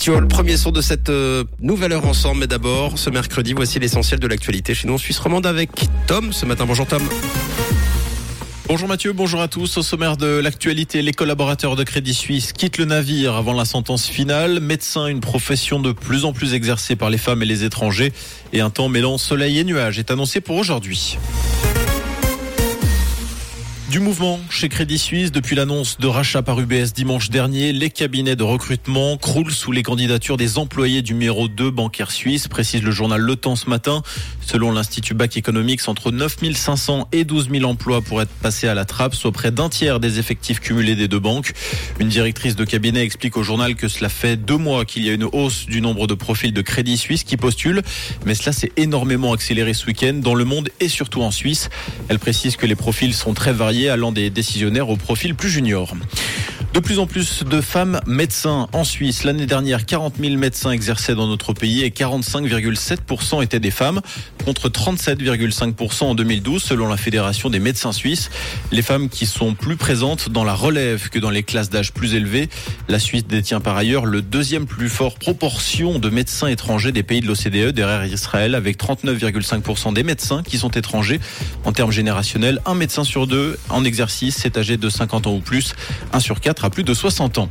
Bestiole. Premier son de cette euh, nouvelle heure ensemble. Mais d'abord, ce mercredi, voici l'essentiel de l'actualité chez nous en Suisse romande avec Tom ce matin. Bonjour Tom. Bonjour Mathieu, bonjour à tous. Au sommaire de l'actualité, les collaborateurs de Crédit Suisse quittent le navire avant la sentence finale. Médecin, une profession de plus en plus exercée par les femmes et les étrangers. Et un temps mêlant soleil et nuages est annoncé pour aujourd'hui. Du mouvement chez Crédit Suisse depuis l'annonce de rachat par UBS dimanche dernier, les cabinets de recrutement croulent sous les candidatures des employés du numéro 2 bancaire suisse, précise le journal Le Temps ce matin. Selon l'Institut Bac Economics, entre 9500 et 12 000 emplois pourraient être passés à la trappe, soit près d'un tiers des effectifs cumulés des deux banques. Une directrice de cabinet explique au journal que cela fait deux mois qu'il y a une hausse du nombre de profils de Crédit Suisse qui postulent, mais cela s'est énormément accéléré ce week-end dans le monde et surtout en Suisse. Elle précise que les profils sont très variés allant des décisionnaires au profil plus junior. De plus en plus de femmes médecins en Suisse. L'année dernière, 40 000 médecins exerçaient dans notre pays et 45,7% étaient des femmes, contre 37,5% en 2012 selon la Fédération des médecins suisses. Les femmes qui sont plus présentes dans la relève que dans les classes d'âge plus élevées. La Suisse détient par ailleurs le deuxième plus fort proportion de médecins étrangers des pays de l'OCDE derrière Israël avec 39,5% des médecins qui sont étrangers. En termes générationnels, un médecin sur deux en exercice est âgé de 50 ans ou plus, un sur quatre à plus de 60 ans.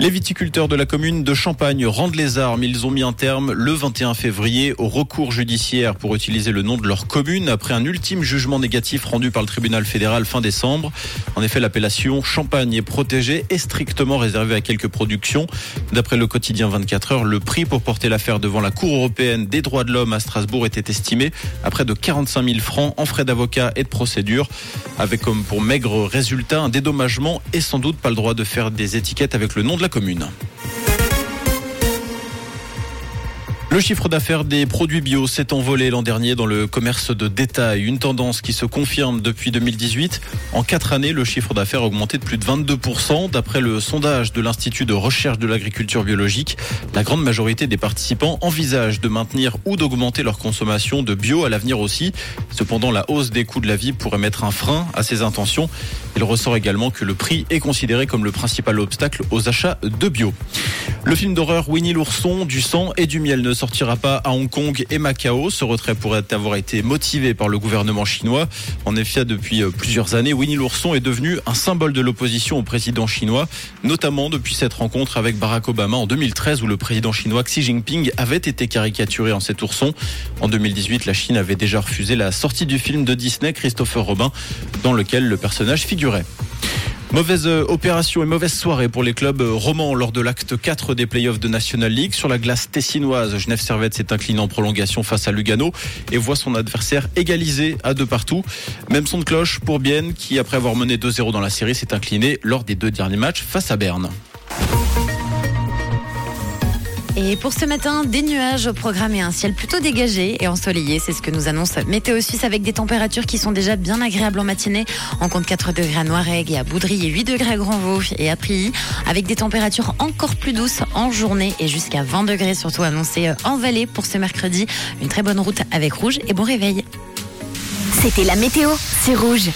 Les viticulteurs de la commune de Champagne rendent les armes. Ils ont mis un terme le 21 février au recours judiciaire pour utiliser le nom de leur commune après un ultime jugement négatif rendu par le tribunal fédéral fin décembre. En effet, l'appellation Champagne est protégée et strictement réservée à quelques productions. D'après le quotidien 24 heures, le prix pour porter l'affaire devant la Cour européenne des droits de l'homme à Strasbourg était estimé à près de 45 000 francs en frais d'avocat et de procédure, avec comme pour maigre résultat un dédommagement et sans doute pas le droit de faire des étiquettes avec le nom de la commune. Le chiffre d'affaires des produits bio s'est envolé l'an dernier dans le commerce de détail, une tendance qui se confirme depuis 2018. En quatre années, le chiffre d'affaires a augmenté de plus de 22%. D'après le sondage de l'Institut de recherche de l'agriculture biologique, la grande majorité des participants envisagent de maintenir ou d'augmenter leur consommation de bio à l'avenir aussi. Cependant, la hausse des coûts de la vie pourrait mettre un frein à ces intentions. Il ressort également que le prix est considéré comme le principal obstacle aux achats de bio. Le film d'horreur Winnie l'ourson, du sang et du miel ne sortira pas à Hong Kong et Macao. Ce retrait pourrait avoir été motivé par le gouvernement chinois. En effet, depuis euh, plusieurs années, Winnie l'ourson est devenu un symbole de l'opposition au président chinois, notamment depuis cette rencontre avec Barack Obama en 2013 où le président chinois Xi Jinping avait été caricaturé en cet ourson. En 2018, la Chine avait déjà refusé la sortie du film de Disney Christopher Robin dans lequel le personnage figurait. Mauvaise euh, opération et mauvaise soirée pour les clubs euh, romans lors de l'acte 4 des playoffs de National League. Sur la glace tessinoise, Genève Servette s'est incliné en prolongation face à Lugano et voit son adversaire égalisé à deux partout. Même son de cloche pour Bienne qui, après avoir mené 2-0 dans la série, s'est incliné lors des deux derniers matchs face à Berne. Et pour ce matin, des nuages au programme et un ciel plutôt dégagé et ensoleillé. C'est ce que nous annonce Météo Suisse avec des températures qui sont déjà bien agréables en matinée. On compte 4 degrés à Noirègue et à Boudry et 8 degrés à Grandvaux et à Prilly avec des températures encore plus douces en journée et jusqu'à 20 degrés surtout annoncés en vallée pour ce mercredi. Une très bonne route avec rouge et bon réveil. C'était la météo, c'est rouge.